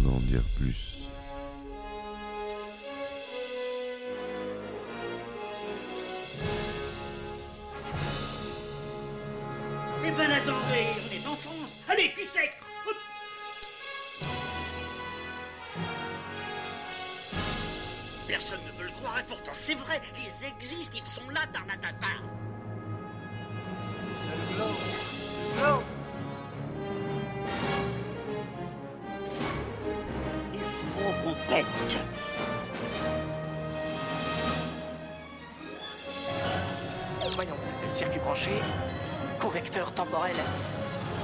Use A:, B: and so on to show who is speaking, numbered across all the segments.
A: d'en dire plus.
B: Voyons, circuit branché, convecteur temporel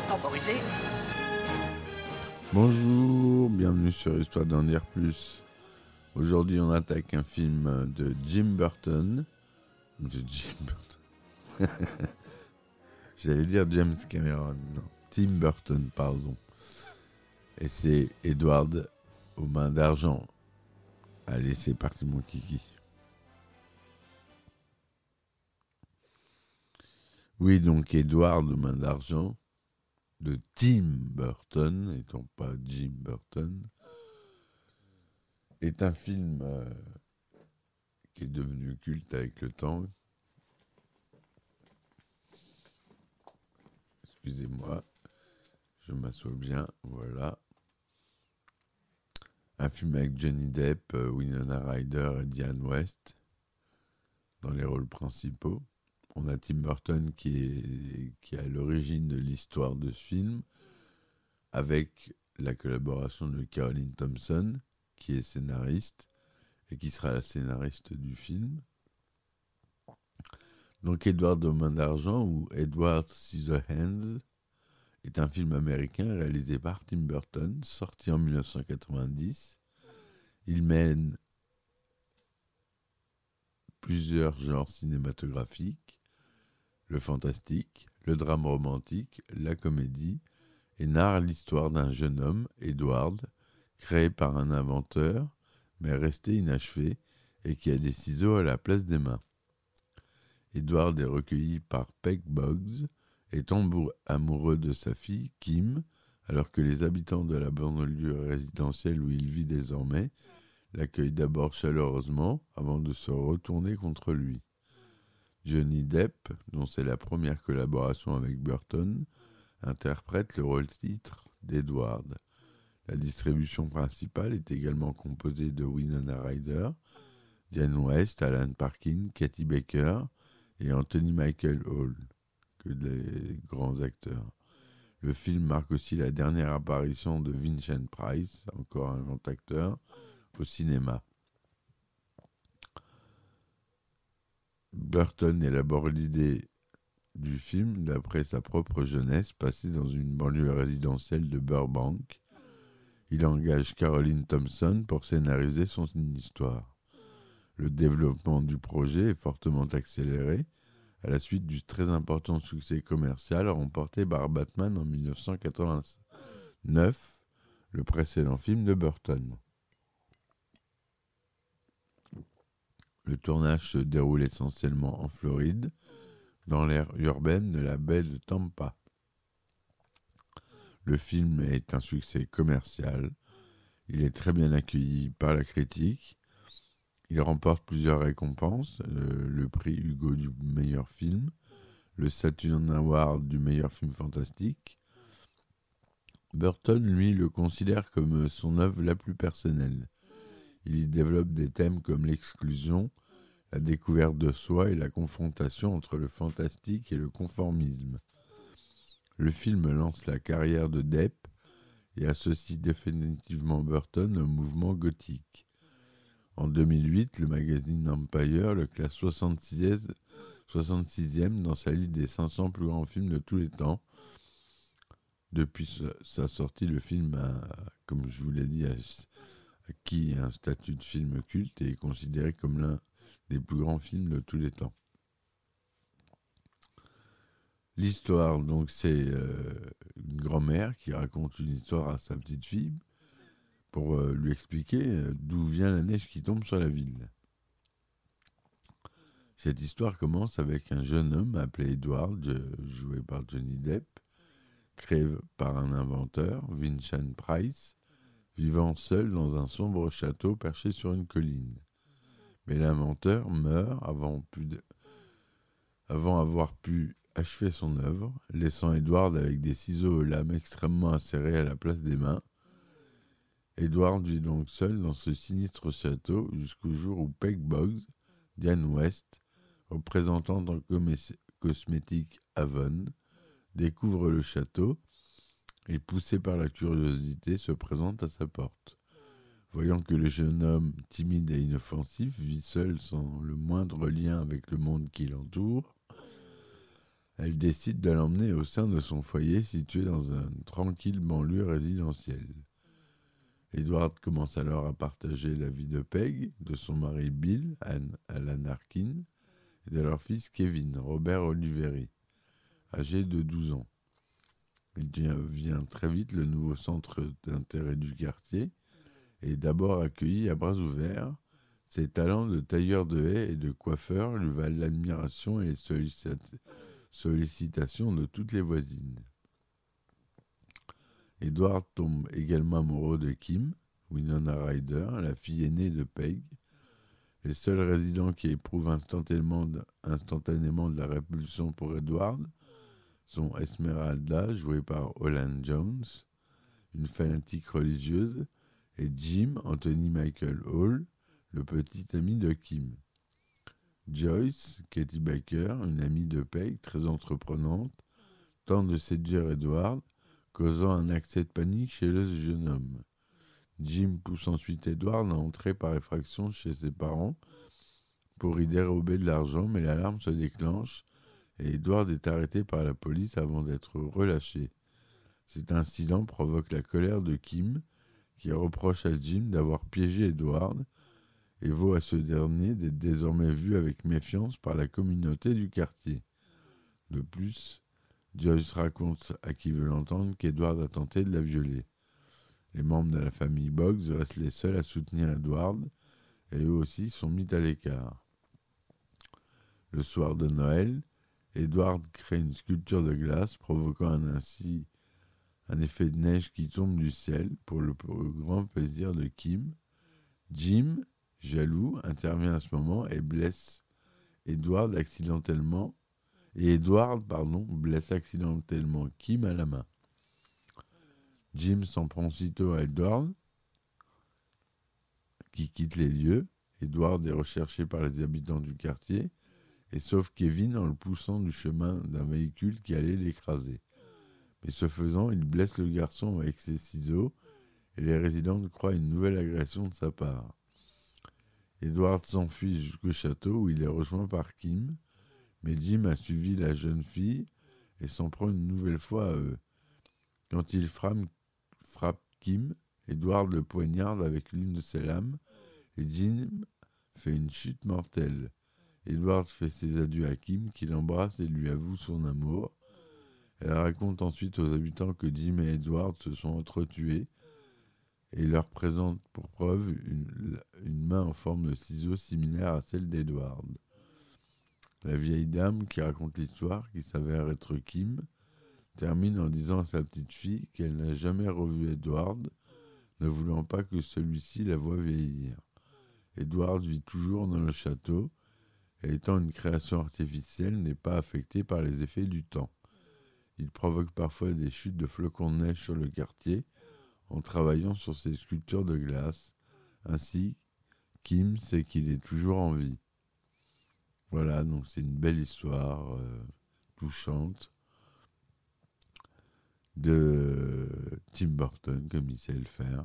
B: temporisé.
A: Bonjour, bienvenue sur Histoire d'en dire plus. Aujourd'hui, on attaque un film de Jim Burton. De Jim Burton. J'allais dire James Cameron. Non, Tim Burton, pardon. Et c'est Edward aux mains d'argent. Allez, c'est parti, mon kiki. Oui, donc Edward aux mains d'argent de Tim Burton, étant pas Jim Burton, est un film euh, qui est devenu culte avec le temps. Excusez-moi, je m'assois bien, voilà. Un film avec Johnny Depp, euh, Winona Ryder et Diane West dans les rôles principaux. On a Tim Burton qui est, qui est à l'origine de l'histoire de ce film, avec la collaboration de Caroline Thompson, qui est scénariste et qui sera la scénariste du film. Donc Edward aux mains d'argent ou Edward Scissorhands est un film américain réalisé par Tim Burton, sorti en 1990. Il mène plusieurs genres cinématographiques, le fantastique, le drame romantique, la comédie, et narre l'histoire d'un jeune homme, Edward, créé par un inventeur, mais resté inachevé, et qui a des ciseaux à la place des mains. Edward est recueilli par Peg Boggs et tombe amoureux de sa fille, Kim, alors que les habitants de la banlieue résidentielle où il vit désormais l'accueillent d'abord chaleureusement avant de se retourner contre lui. Johnny Depp, dont c'est la première collaboration avec Burton, interprète le rôle-titre d'Edward. La distribution principale est également composée de Winona Ryder, Diane West, Alan Parkin, Katie Baker et Anthony Michael Hall, que des grands acteurs. Le film marque aussi la dernière apparition de Vincent Price, encore un grand acteur, au cinéma. Burton élabore l'idée du film d'après sa propre jeunesse passée dans une banlieue résidentielle de Burbank. Il engage Caroline Thompson pour scénariser son histoire. Le développement du projet est fortement accéléré à la suite du très important succès commercial remporté par Batman en 1989, le précédent film de Burton. Le tournage se déroule essentiellement en Floride, dans l'aire urbaine de la baie de Tampa. Le film est un succès commercial. Il est très bien accueilli par la critique. Il remporte plusieurs récompenses, euh, le prix Hugo du meilleur film, le Saturn Award du meilleur film fantastique. Burton, lui, le considère comme son œuvre la plus personnelle. Il y développe des thèmes comme l'exclusion, la découverte de soi et la confrontation entre le fantastique et le conformisme. Le film lance la carrière de Depp et associe définitivement Burton au mouvement gothique. En 2008, le magazine Empire le classe 66e, 66e dans sa liste des 500 plus grands films de tous les temps. Depuis sa sortie, le film a, comme je vous l'ai dit, acquis un statut de film culte et est considéré comme l'un des plus grands films de tous les temps. L'histoire, donc, c'est euh, une grand-mère qui raconte une histoire à sa petite fille pour euh, lui expliquer euh, d'où vient la neige qui tombe sur la ville. Cette histoire commence avec un jeune homme appelé Edward, joué par Johnny Depp, créé par un inventeur, Vincent Price, vivant seul dans un sombre château perché sur une colline. Mais l'inventeur meurt avant, avoir pu achever son œuvre, laissant Edward avec des ciseaux aux lames extrêmement acérées à la place des mains. Edward vit donc seul dans ce sinistre château jusqu'au jour où Peg Boggs, Diane West, représentante en cosmétique Avon, découvre le château et, poussé par la curiosité, se présente à sa porte. Voyant que le jeune homme, timide et inoffensif, vit seul sans le moindre lien avec le monde qui l'entoure, elle décide de l'emmener au sein de son foyer situé dans un tranquille banlieue résidentielle. Edward commence alors à partager la vie de Peg, de son mari Bill, Anne, Alan Arkin, et de leur fils Kevin, Robert Oliveri, âgé de 12 ans. Il devient très vite le nouveau centre d'intérêt du quartier et d'abord accueilli à bras ouverts. Ses talents de tailleur de haies et de coiffeur lui valent l'admiration et les sollicitations de toutes les voisines. Edward tombe également amoureux de Kim, Winona Ryder, la fille aînée de Peg. Les seuls résidents qui éprouvent instantanément de, la répulsion pour Edward sont Esmeralda, jouée par Holland Jones, une fanatique religieuse, et Jim Anthony Michael Hall, le petit ami de Kim. Joyce, Katie Baker, une amie de Peg très entreprenante, tente de séduire Edward, causant un accès de panique chez le jeune homme. Jim pousse ensuite Edward à entrer par effraction chez ses parents pour y dérober de l'argent, mais l'alarme se déclenche et Edward est arrêté par la police avant d'être relâché. Cet incident provoque la colère de Kim, qui reproche à Jim d'avoir piégé Edward et vaut à ce dernier d'être désormais vu avec méfiance par la communauté du quartier. De plus, Joyce raconte à qui veut l'entendre qu'Edward a tenté de la violer. Les membres de la famille Boggs restent les seuls à soutenir Edward et eux aussi sont mis à l'écart. Le soir de Noël, Edward crée une sculpture de glace provoquant ainsi un effet de neige qui tombe du ciel pour le, pour le grand plaisir de Kim. Jim jaloux, intervient à ce moment et blesse Edward accidentellement. Et Edward, pardon, blesse accidentellement Kim à la main. Jim s'en prend aussitôt à Edward, qui quitte les lieux. Edward est recherché par les habitants du quartier et sauve Kevin en le poussant du chemin d'un véhicule qui allait l'écraser. Mais ce faisant, il blesse le garçon avec ses ciseaux et les résidents croient une nouvelle agression de sa part. Edward s'enfuit jusqu'au château où il est rejoint par Kim, mais Jim a suivi la jeune fille et s'en prend une nouvelle fois à eux. Quand il frappe, Kim, Edward le poignarde avec l'une de ses lames et Jim fait une chute mortelle. Edward fait ses adieux à Kim, qui l'embrasse et lui avoue son amour. Elle raconte ensuite aux habitants que Jim et Edward se sont entretués et leur présente pour preuve une, main en forme de ciseau similaire à celle d'Edward. La vieille dame qui raconte l'histoire, qui s'avère être Kim, termine en disant à sa petite fille qu'elle n'a jamais revu Edward, ne voulant pas que celui-ci la voie vieillir. Edward vit toujours dans le château, et étant une création artificielle, n'est pas affecté par les effets du temps. Il provoque parfois des chutes de flocons de neige sur le quartier, en travaillant sur ses sculptures de glace. Ainsi, Kim sait qu'il est toujours en vie. Voilà, donc c'est une belle histoire euh, touchante de Tim Burton, comme il sait le faire,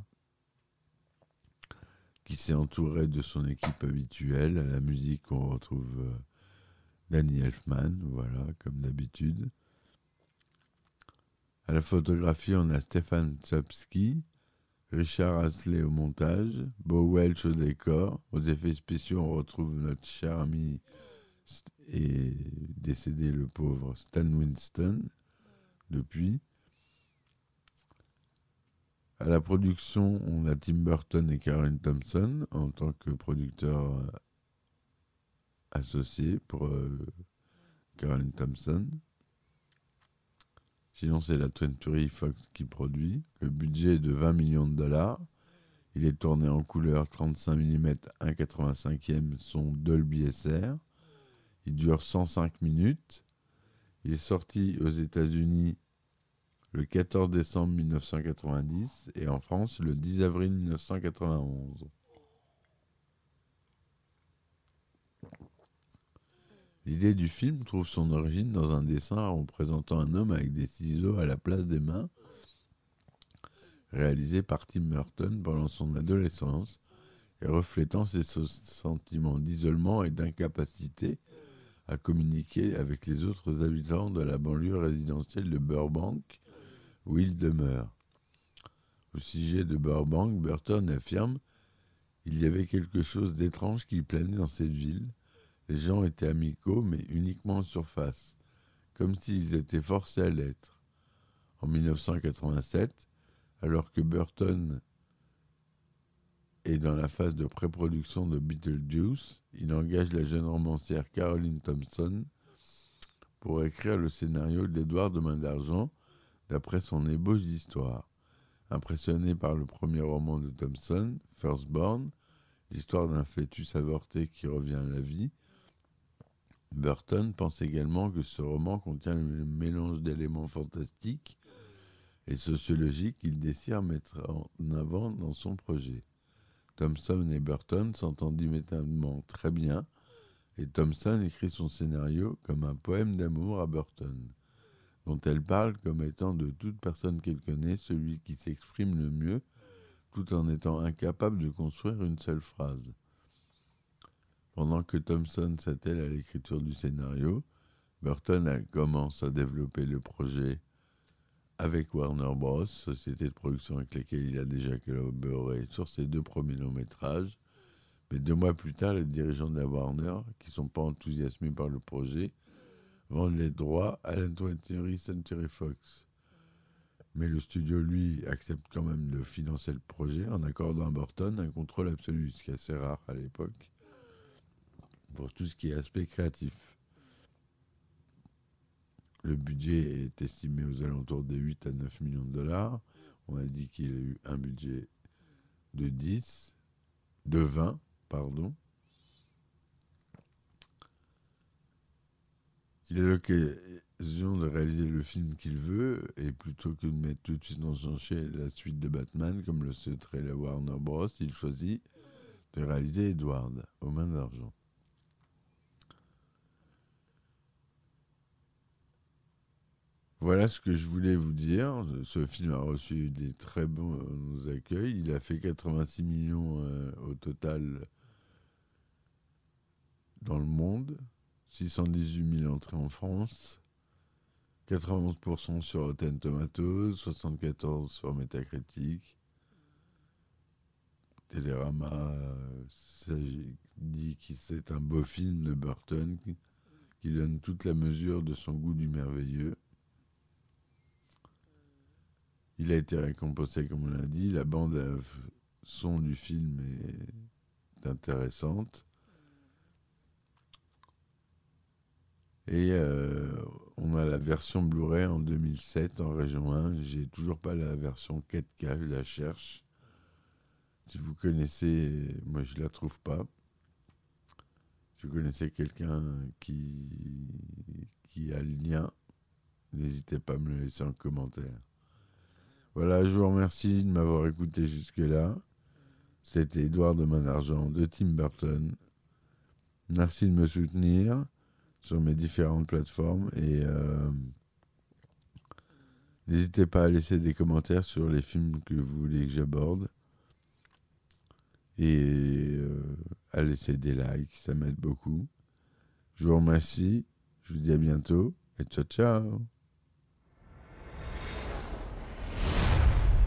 A: qui s'est entouré de son équipe habituelle. À la musique, on retrouve euh, Danny Elfman, voilà, comme d'habitude. À la photographie, on a Stéphane Tsapski, Richard Asley au montage, Bo Welch au décor. Aux effets spéciaux, on retrouve notre cher ami et décédé le pauvre Stan Winston depuis. À la production, on a Tim Burton et Karen Thompson en tant que producteurs euh, associés pour euh, Karen Thompson. Sinon, c'est la 20 Fox qui produit. Le budget est de 20 millions de dollars Il est tourné en couleur 35 mm 1,85e son Dolby SR. Il dure 105 minutes. Il est sorti aux États-Unis le 14 décembre 1990 et en France le 10 avril 1991. L'idée du film trouve son origine dans un dessin représentant un homme avec des ciseaux à la place des mains, réalisé par Tim Burton pendant son adolescence et reflétant ses sentiments d'isolement et d'incapacité à communiquer avec les autres habitants de la banlieue résidentielle de Burbank, où il demeure. Au sujet de Burbank, Burton affirme Il y avait quelque chose d'étrange qui planait dans cette ville. Les gens étaient amicaux, mais uniquement en surface, comme s'ils étaient forcés à l'être. En 1987, alors que Burton est dans la phase de pré-production de Beetlejuice, il engage la jeune romancière Caroline Thompson pour écrire le scénario d'Edouard de Main d'Argent d'après son ébauche d'histoire. Impressionné par le premier roman de Thompson, Firstborn, l'histoire d'un fœtus avorté qui revient à la vie, Burton pense également que ce roman contient un mélange d'éléments fantastiques et sociologiques qu'il désire mettre en avant dans son projet. Thompson et Burton s'entendent immédiatement très bien, et Thompson écrit son scénario comme un poème d'amour à Burton, dont elle parle comme étant de toute personne qu'elle connaît celui qui s'exprime le mieux, tout en étant incapable de construire une seule phrase. Pendant que Thompson s'attelle à l'écriture du scénario, Burton commence à développer le projet avec Warner Bros., société de production avec laquelle il a déjà collaboré sur ses deux premiers longs métrages. Mais deux mois plus tard, les dirigeants de la Warner, qui ne sont pas enthousiasmés par le projet, vendent les droits à la 20th Century Fox. Mais le studio, lui, accepte quand même de financer le projet en accordant à Burton un contrôle absolu, ce qui est assez rare à l'époque, pour tout ce qui est aspect créatif. Le budget est estimé aux alentours de 8 à 9 millions de dollars. On a dit qu'il a eu un budget de 10, de 20, pardon. Il a l'occasion de réaliser le film qu'il veut, et plutôt que de mettre tout de suite dans son chien la suite de Batman, comme le souhaiterait la Warner Bros., il choisit de réaliser Edward, aux mains d'argent. Voilà ce que je voulais vous dire. Ce film a reçu des très bons accueils. Il a fait 86 millions euh, au total dans le monde, 618 000 entrées en France, 91% sur Rotten Tomatoes, 74% sur Metacritic. Télérama euh, dit que c'est un beau film de Burton qui donne toute la mesure de son goût du merveilleux. Il a été récompensé, comme on l'a dit. La bande son du film est intéressante. Et euh, on a la version Blu-ray en 2007 en région 1. J'ai toujours pas la version 4K, je la cherche. Si vous connaissez, moi je la trouve pas. Si vous connaissez quelqu'un qui a le lien, n'hésitez pas à me le laisser en commentaire. Voilà, je vous remercie de m'avoir écouté jusque-là. C'était Edouard de Manargent de Tim Burton. Merci de me soutenir sur mes différentes plateformes et euh, n'hésitez pas à laisser des commentaires sur les films que vous voulez que j'aborde et euh, à laisser des likes, ça m'aide beaucoup. Je vous remercie, je vous dis à bientôt et ciao ciao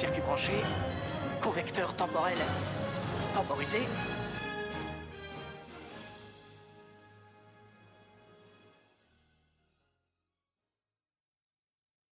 B: Circuit branché, convecteur temporel temporisé,